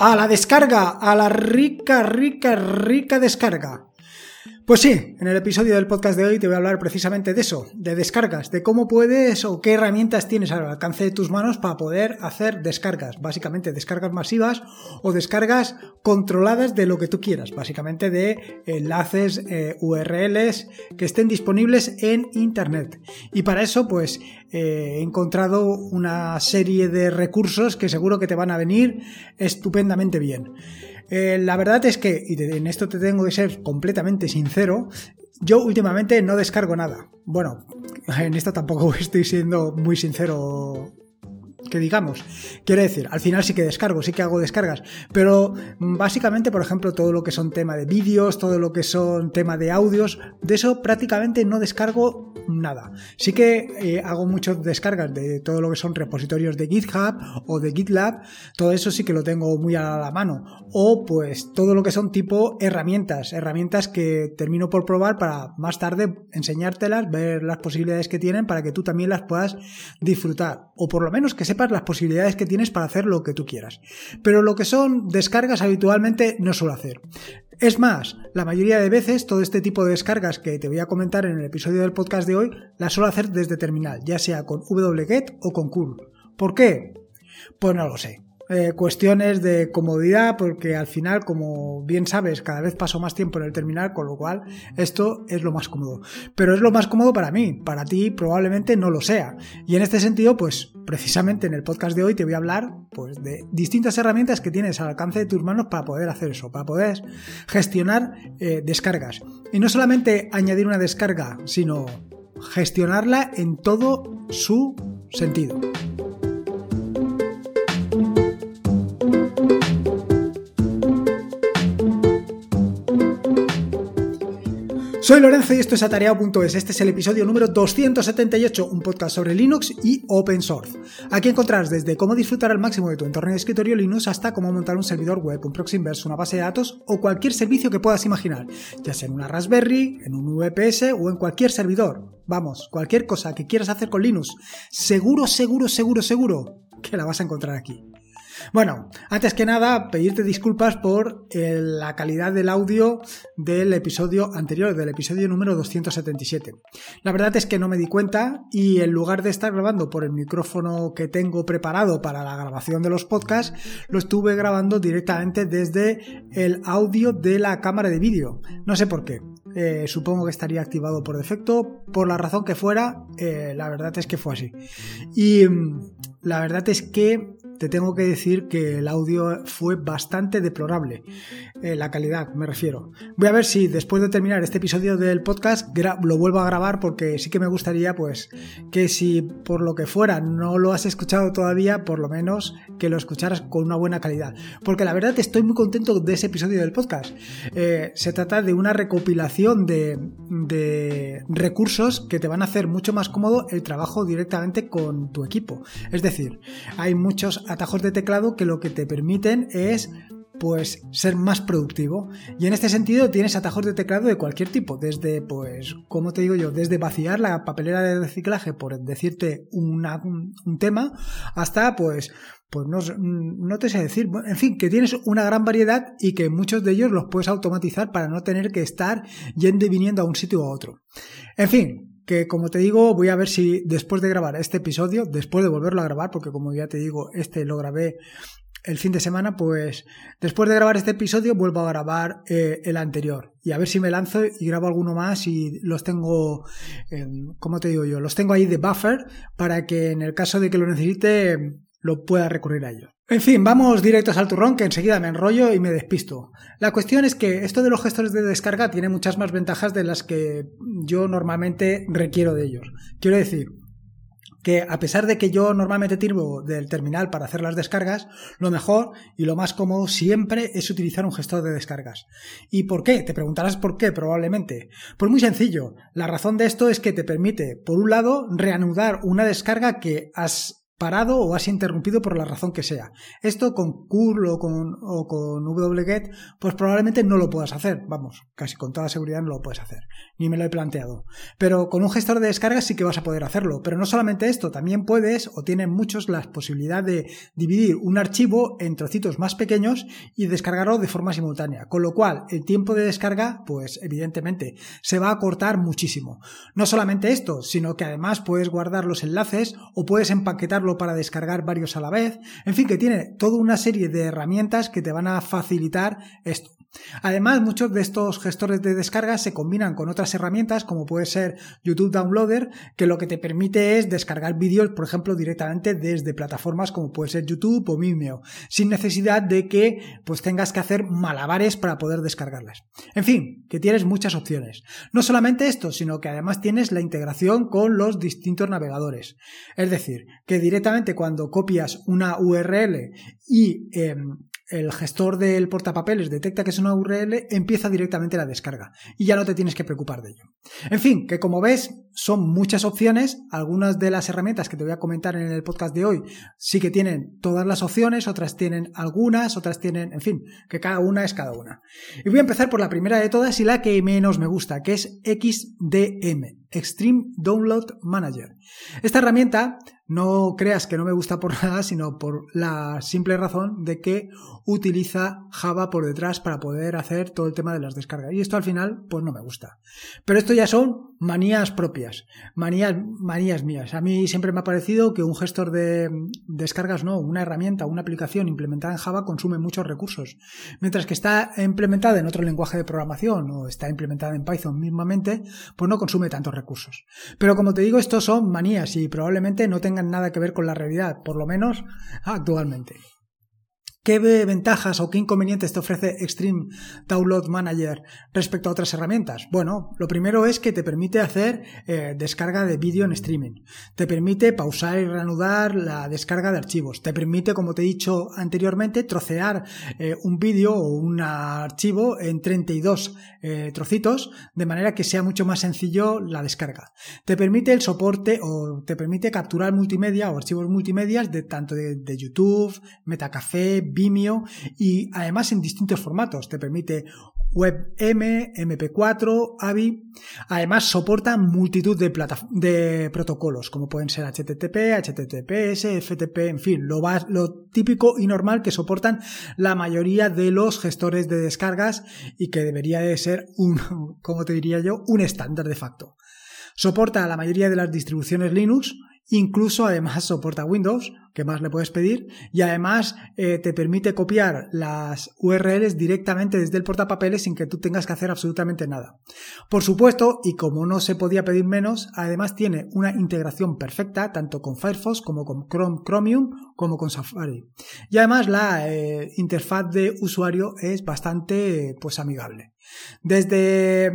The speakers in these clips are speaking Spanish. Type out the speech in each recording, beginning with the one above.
a la descarga, a la rica, rica, rica descarga. Pues sí, en el episodio del podcast de hoy te voy a hablar precisamente de eso, de descargas, de cómo puedes o qué herramientas tienes al alcance de tus manos para poder hacer descargas, básicamente descargas masivas o descargas controladas de lo que tú quieras, básicamente de enlaces, eh, URLs que estén disponibles en Internet. Y para eso pues eh, he encontrado una serie de recursos que seguro que te van a venir estupendamente bien. Eh, la verdad es que, y en esto te tengo que ser completamente sincero, yo últimamente no descargo nada. Bueno, en esto tampoco estoy siendo muy sincero que digamos. Quiero decir, al final sí que descargo, sí que hago descargas, pero básicamente, por ejemplo, todo lo que son tema de vídeos, todo lo que son tema de audios, de eso prácticamente no descargo nada. Sí que eh, hago muchas descargas de todo lo que son repositorios de GitHub o de GitLab, todo eso sí que lo tengo muy a la mano. O pues todo lo que son tipo herramientas, herramientas que termino por probar para más tarde enseñártelas, ver las posibilidades que tienen para que tú también las puedas disfrutar. O por lo menos que sepas las posibilidades que tienes para hacer lo que tú quieras. Pero lo que son descargas habitualmente no suelo hacer. Es más, la mayoría de veces todo este tipo de descargas que te voy a comentar en el episodio del podcast de hoy las suelo hacer desde terminal, ya sea con wget o con curl. ¿Por qué? Pues no lo sé. Eh, cuestiones de comodidad, porque al final, como bien sabes, cada vez paso más tiempo en el terminal, con lo cual esto es lo más cómodo. Pero es lo más cómodo para mí, para ti probablemente no lo sea. Y en este sentido, pues precisamente en el podcast de hoy te voy a hablar pues, de distintas herramientas que tienes al alcance de tus manos para poder hacer eso, para poder gestionar eh, descargas. Y no solamente añadir una descarga, sino gestionarla en todo su sentido. Soy Lorenzo y esto es atareado.es. Este es el episodio número 278, un podcast sobre Linux y Open Source. Aquí encontrarás desde cómo disfrutar al máximo de tu entorno de escritorio Linux hasta cómo montar un servidor web, un proxy inverse, una base de datos o cualquier servicio que puedas imaginar, ya sea en una Raspberry, en un VPS o en cualquier servidor. Vamos, cualquier cosa que quieras hacer con Linux, seguro, seguro, seguro, seguro que la vas a encontrar aquí. Bueno, antes que nada, pedirte disculpas por eh, la calidad del audio del episodio anterior, del episodio número 277. La verdad es que no me di cuenta y en lugar de estar grabando por el micrófono que tengo preparado para la grabación de los podcasts, lo estuve grabando directamente desde el audio de la cámara de vídeo. No sé por qué. Eh, supongo que estaría activado por defecto. Por la razón que fuera, eh, la verdad es que fue así. Y mm, la verdad es que te tengo que decir que el audio fue bastante deplorable. Eh, la calidad, me refiero. Voy a ver si después de terminar este episodio del podcast lo vuelvo a grabar porque sí que me gustaría, pues, que si por lo que fuera no lo has escuchado todavía, por lo menos que lo escucharas con una buena calidad. Porque la verdad estoy muy contento de ese episodio del podcast. Eh, se trata de una recopilación de, de recursos que te van a hacer mucho más cómodo el trabajo directamente con tu equipo. Es decir, hay muchos atajos de teclado que lo que te permiten es pues ser más productivo. Y en este sentido tienes atajos de teclado de cualquier tipo, desde, pues, como te digo yo, desde vaciar la papelera de reciclaje, por decirte un, tema, hasta, pues, pues no, no, te sé decir, en fin, que tienes una gran variedad y que muchos de ellos los puedes automatizar para no tener que estar yendo y viniendo a un sitio u a otro. En fin, que como te digo, voy a ver si después de grabar este episodio, después de volverlo a grabar, porque como ya te digo, este lo grabé el fin de semana, pues después de grabar este episodio vuelvo a grabar eh, el anterior. Y a ver si me lanzo y grabo alguno más y los tengo, eh, como te digo yo, los tengo ahí de buffer para que en el caso de que lo necesite lo pueda recurrir a ellos. En fin, vamos directos al turrón que enseguida me enrollo y me despisto. La cuestión es que esto de los gestores de descarga tiene muchas más ventajas de las que yo normalmente requiero de ellos. Quiero decir, que a pesar de que yo normalmente tiro del terminal para hacer las descargas, lo mejor y lo más cómodo siempre es utilizar un gestor de descargas. ¿Y por qué? Te preguntarás por qué, probablemente. Pues muy sencillo. La razón de esto es que te permite, por un lado, reanudar una descarga que has parado o has interrumpido por la razón que sea. Esto con curl o con, o con wget, pues probablemente no lo puedas hacer. Vamos, casi con toda seguridad no lo puedes hacer. Ni me lo he planteado. Pero con un gestor de descargas sí que vas a poder hacerlo. Pero no solamente esto, también puedes o tienen muchos la posibilidad de dividir un archivo en trocitos más pequeños y descargarlo de forma simultánea. Con lo cual, el tiempo de descarga, pues evidentemente, se va a cortar muchísimo. No solamente esto, sino que además puedes guardar los enlaces o puedes para descargar varios a la vez. En fin, que tiene toda una serie de herramientas que te van a facilitar esto. Además, muchos de estos gestores de descarga se combinan con otras herramientas como puede ser YouTube Downloader, que lo que te permite es descargar vídeos, por ejemplo, directamente desde plataformas como puede ser YouTube o Vimeo, sin necesidad de que pues tengas que hacer malabares para poder descargarlas. En fin, que tienes muchas opciones. No solamente esto, sino que además tienes la integración con los distintos navegadores. Es decir, que directamente cuando copias una URL y em, el gestor del portapapeles detecta que es una URL, empieza directamente la descarga y ya no te tienes que preocupar de ello. En fin, que como ves, son muchas opciones. Algunas de las herramientas que te voy a comentar en el podcast de hoy sí que tienen todas las opciones, otras tienen algunas, otras tienen, en fin, que cada una es cada una. Y voy a empezar por la primera de todas y la que menos me gusta, que es XDM, Extreme Download Manager. Esta herramienta no creas que no me gusta por nada, sino por la simple razón de que utiliza Java por detrás para poder hacer todo el tema de las descargas. Y esto al final, pues no me gusta. Pero esto ya son manías propias, manías, manías mías. A mí siempre me ha parecido que un gestor de descargas, no, una herramienta, una aplicación implementada en Java consume muchos recursos. Mientras que está implementada en otro lenguaje de programación o está implementada en Python mismamente, pues no consume tantos recursos. Pero como te digo, estos son manías y probablemente no tengan nada que ver con la realidad, por lo menos actualmente. ¿Qué ventajas o qué inconvenientes te ofrece Extreme Download Manager respecto a otras herramientas? Bueno, lo primero es que te permite hacer eh, descarga de vídeo en streaming. Te permite pausar y reanudar la descarga de archivos. Te permite, como te he dicho anteriormente, trocear eh, un vídeo o un archivo en 32 eh, trocitos de manera que sea mucho más sencillo la descarga. Te permite el soporte o te permite capturar multimedia o archivos multimedia de tanto de, de YouTube, Metacafé, Vimeo y además en distintos formatos. Te permite WebM, MP4, AVI. Además soporta multitud de, de protocolos como pueden ser HTTP, HTTPS, FTP, en fin, lo, lo típico y normal que soportan la mayoría de los gestores de descargas y que debería de ser un, como te diría yo, un estándar de facto. Soporta la mayoría de las distribuciones Linux, Incluso además soporta Windows, que más le puedes pedir, y además eh, te permite copiar las URLs directamente desde el portapapeles sin que tú tengas que hacer absolutamente nada. Por supuesto, y como no se podía pedir menos, además tiene una integración perfecta tanto con Firefox como con Chrome Chromium como con Safari. Y además la eh, interfaz de usuario es bastante pues amigable. Desde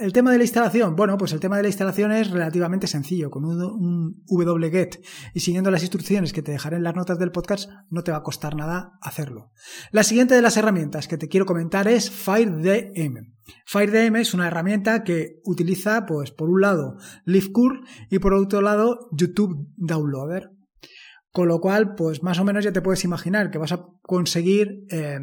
el tema de la instalación, bueno, pues el tema de la instalación es relativamente sencillo. Con un, wget y siguiendo las instrucciones que te dejaré en las notas del podcast, no te va a costar nada hacerlo. La siguiente de las herramientas que te quiero comentar es FireDM. FireDM es una herramienta que utiliza, pues, por un lado, LiveCurl y por otro lado, YouTube Downloader. Con lo cual, pues más o menos ya te puedes imaginar que vas a conseguir eh,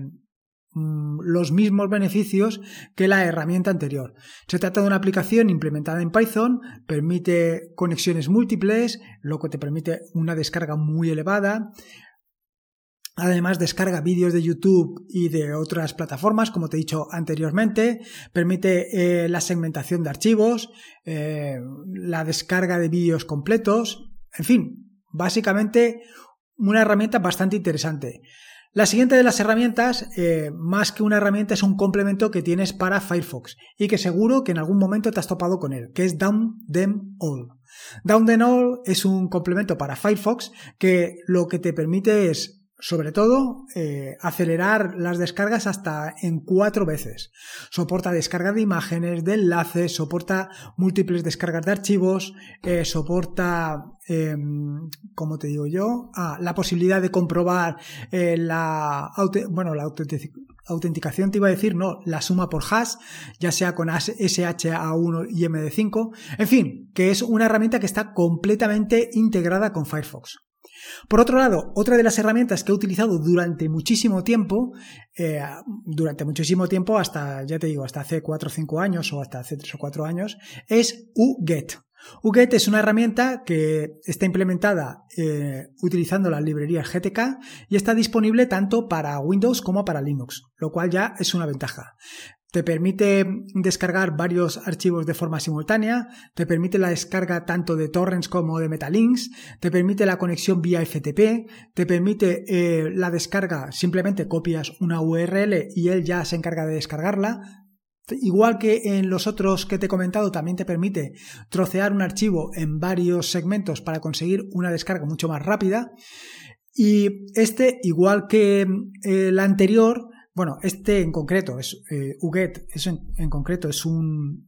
los mismos beneficios que la herramienta anterior. Se trata de una aplicación implementada en Python, permite conexiones múltiples, lo que te permite una descarga muy elevada. Además, descarga vídeos de YouTube y de otras plataformas, como te he dicho anteriormente. Permite eh, la segmentación de archivos, eh, la descarga de vídeos completos. En fin, básicamente una herramienta bastante interesante. La siguiente de las herramientas, eh, más que una herramienta, es un complemento que tienes para Firefox y que seguro que en algún momento te has topado con él, que es Down Them All. Down All es un complemento para Firefox que lo que te permite es sobre todo, eh, acelerar las descargas hasta en cuatro veces. Soporta descarga de imágenes, de enlaces, soporta múltiples descargas de archivos, eh, soporta, eh, como te digo yo, ah, la posibilidad de comprobar eh, la, bueno, la autenticación, te iba a decir, no, la suma por hash, ya sea con SHA1 y MD5. En fin, que es una herramienta que está completamente integrada con Firefox. Por otro lado, otra de las herramientas que he utilizado durante muchísimo tiempo, eh, durante muchísimo tiempo, hasta, ya te digo, hasta hace 4 o 5 años o hasta hace 3 o 4 años, es UGET. UGET es una herramienta que está implementada eh, utilizando las librerías GTK y está disponible tanto para Windows como para Linux, lo cual ya es una ventaja. Te permite descargar varios archivos de forma simultánea, te permite la descarga tanto de torrents como de metalinks, te permite la conexión vía FTP, te permite eh, la descarga, simplemente copias una URL y él ya se encarga de descargarla. Igual que en los otros que te he comentado, también te permite trocear un archivo en varios segmentos para conseguir una descarga mucho más rápida. Y este, igual que el anterior, bueno, este en concreto, es eh, UGET, en, concreto es un,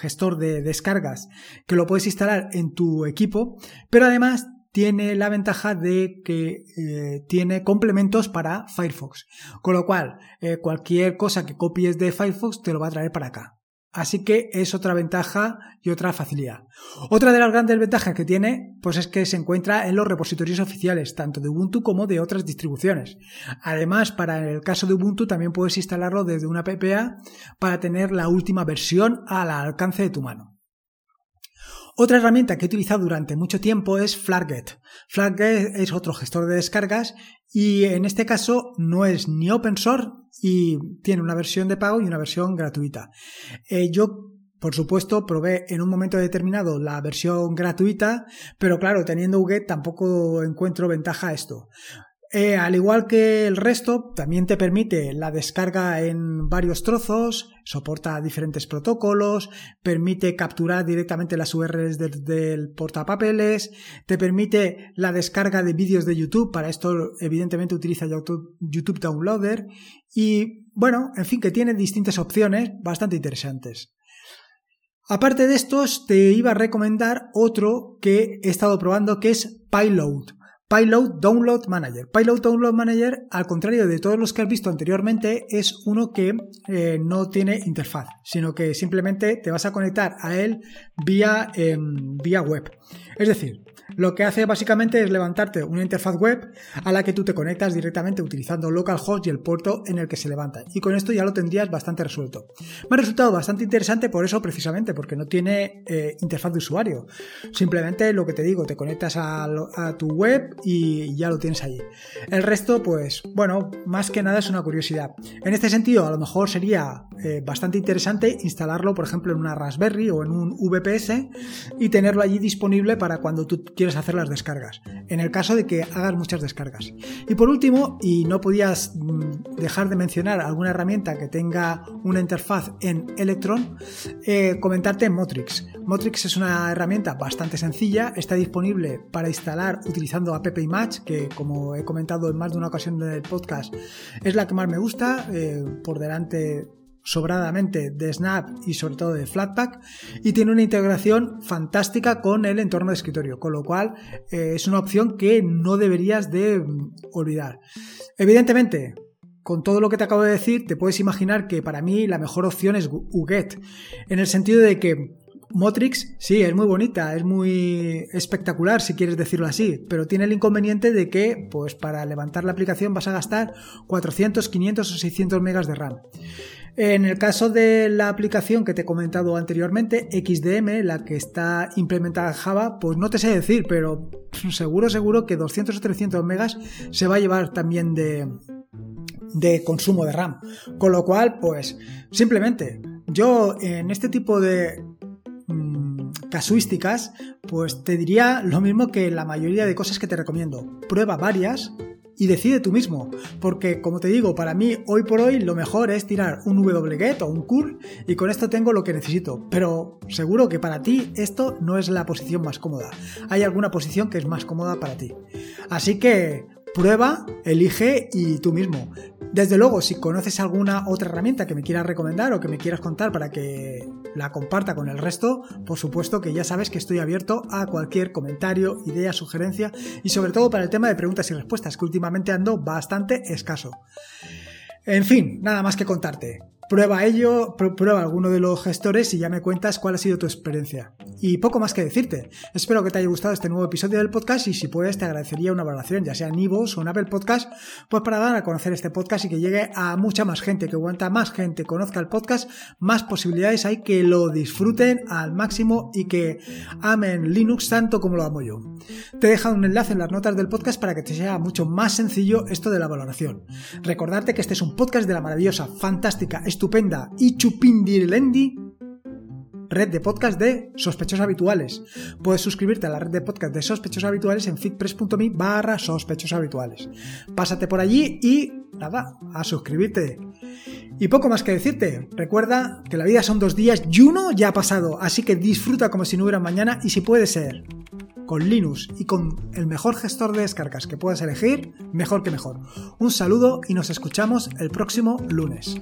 gestor de descargas que lo puedes instalar en tu equipo, pero además tiene la ventaja de que eh, tiene complementos para Firefox, con lo cual eh, cualquier cosa que copies de Firefox te lo va a traer para acá. Así que es otra ventaja y otra facilidad. Otra de las grandes ventajas que tiene, pues es que se encuentra en los repositorios oficiales, tanto de Ubuntu como de otras distribuciones. Además, para el caso de Ubuntu también puedes instalarlo desde una PPA para tener la última versión al alcance de tu mano. Otra herramienta que he utilizado durante mucho tiempo es Flarget. Flarget es otro gestor de descargas y en este caso no es ni open source y tiene una versión de pago y una versión gratuita. Eh, yo por supuesto, probé en un momento determinado la versión gratuita, pero claro, teniendo UGET tampoco encuentro ventaja a esto. Eh, al igual que el resto, también te permite la descarga en varios trozos, soporta diferentes protocolos, permite capturar directamente las URLs del, portapapeles, te permite la descarga de vídeos de YouTube, para esto evidentemente utiliza YouTube Downloader y bueno, en fin, que tiene distintas opciones bastante interesantes. Aparte de estos, te iba a recomendar otro que he estado probando que es Pyload. Pilot Download Manager. Pilot Download Manager, al contrario de todos los que has visto anteriormente, es uno que eh, no tiene interfaz, sino que simplemente te vas a conectar a él vía, em, vía web. Es decir, lo que hace básicamente es levantarte una interfaz web a la que tú te conectas directamente utilizando localhost y el puerto en el que se levanta. Y con esto ya lo tendrías bastante resuelto. Me ha resultado bastante interesante por eso precisamente, porque no tiene eh, interfaz de usuario. Simplemente lo que te digo, te conectas a, tu web y ya lo tienes allí. El resto, pues bueno, más que nada es una curiosidad. En este sentido, a lo mejor sería eh, bastante interesante instalarlo, por ejemplo, en una Raspberry o en un VPS y tenerlo allí disponible para cuando tú quieres hacer las descargas, en el caso de que hagas muchas descargas. Y por último, y no podías mm, dejar de mencionar alguna herramienta que tenga una interfaz en Electron, eh, comentarte Motrix. Motrix es una herramienta bastante sencilla, está disponible para instalar utilizando app que como he comentado en más de una ocasión en el podcast, es la que más me gusta, eh, por delante sobradamente de Snap y sobre todo de Flatpak y tiene una integración fantástica con el entorno de escritorio, con lo cual eh, es una opción que no deberías de mm, olvidar. Evidentemente, con todo lo que te acabo de decir, te puedes imaginar que para mí la mejor opción es UGET, en el sentido de que Motrix, sí, es muy bonita, es muy espectacular, si quieres decirlo así, pero tiene el inconveniente de que, pues para levantar la aplicación vas a gastar 400, 500 o 600 megas de RAM. En el caso de la aplicación que te he comentado anteriormente, XDM, la que está implementada en Java, pues no te sé decir, pero seguro, seguro que 200 o 300 megas se va a llevar también de, consumo de RAM. Con lo cual, pues simplemente yo en este tipo de mm, casuísticas, pues te diría lo mismo que la mayoría de cosas que te recomiendo. Prueba varias, y decide tú mismo, porque como te digo, para mí hoy por hoy lo mejor es tirar un wget o un curl y con esto tengo lo que necesito, pero seguro que para ti esto no es la posición más cómoda. Hay alguna posición que es más cómoda para ti. Así que prueba, elige y tú mismo. Desde luego, si conoces alguna otra herramienta que me quieras recomendar o que me quieras contar para que la comparta con el resto, por supuesto que ya sabes que estoy abierto a cualquier comentario, idea, sugerencia y sobre todo para el tema de preguntas y respuestas, que últimamente ando bastante escaso. En fin, nada más que contarte. Prueba ello, prueba alguno de los gestores y ya me cuentas cuál ha sido tu experiencia. Y poco más que decirte. Espero que te haya gustado este nuevo episodio del podcast y si puedes te agradecería una valoración, ya sea en iVoox o en Apple Podcast, pues para dar a conocer este podcast y que llegue a mucha más gente, que cuanta más gente conozca el podcast, más posibilidades hay que lo disfruten al máximo y que amen Linux tanto como lo amo yo. Te he dejado un enlace en las notas del podcast para que te sea mucho más sencillo esto de la valoración. Recordarte que este es un podcast de la maravillosa, fantástica, estupenda y chupindilendi red de podcast de sospechosos habituales. Puedes suscribirte a la red de podcast de sospechosos habituales en fitpress.me barra sospechosos habituales. Pásate por allí y nada, a suscribirte. Y poco más que decirte, recuerda que la vida son dos días y uno ya ha pasado, así que disfruta como si no hubiera mañana y si puede ser con Linux y con el mejor gestor de descargas que puedas elegir, mejor que mejor. Un saludo y nos escuchamos el próximo lunes.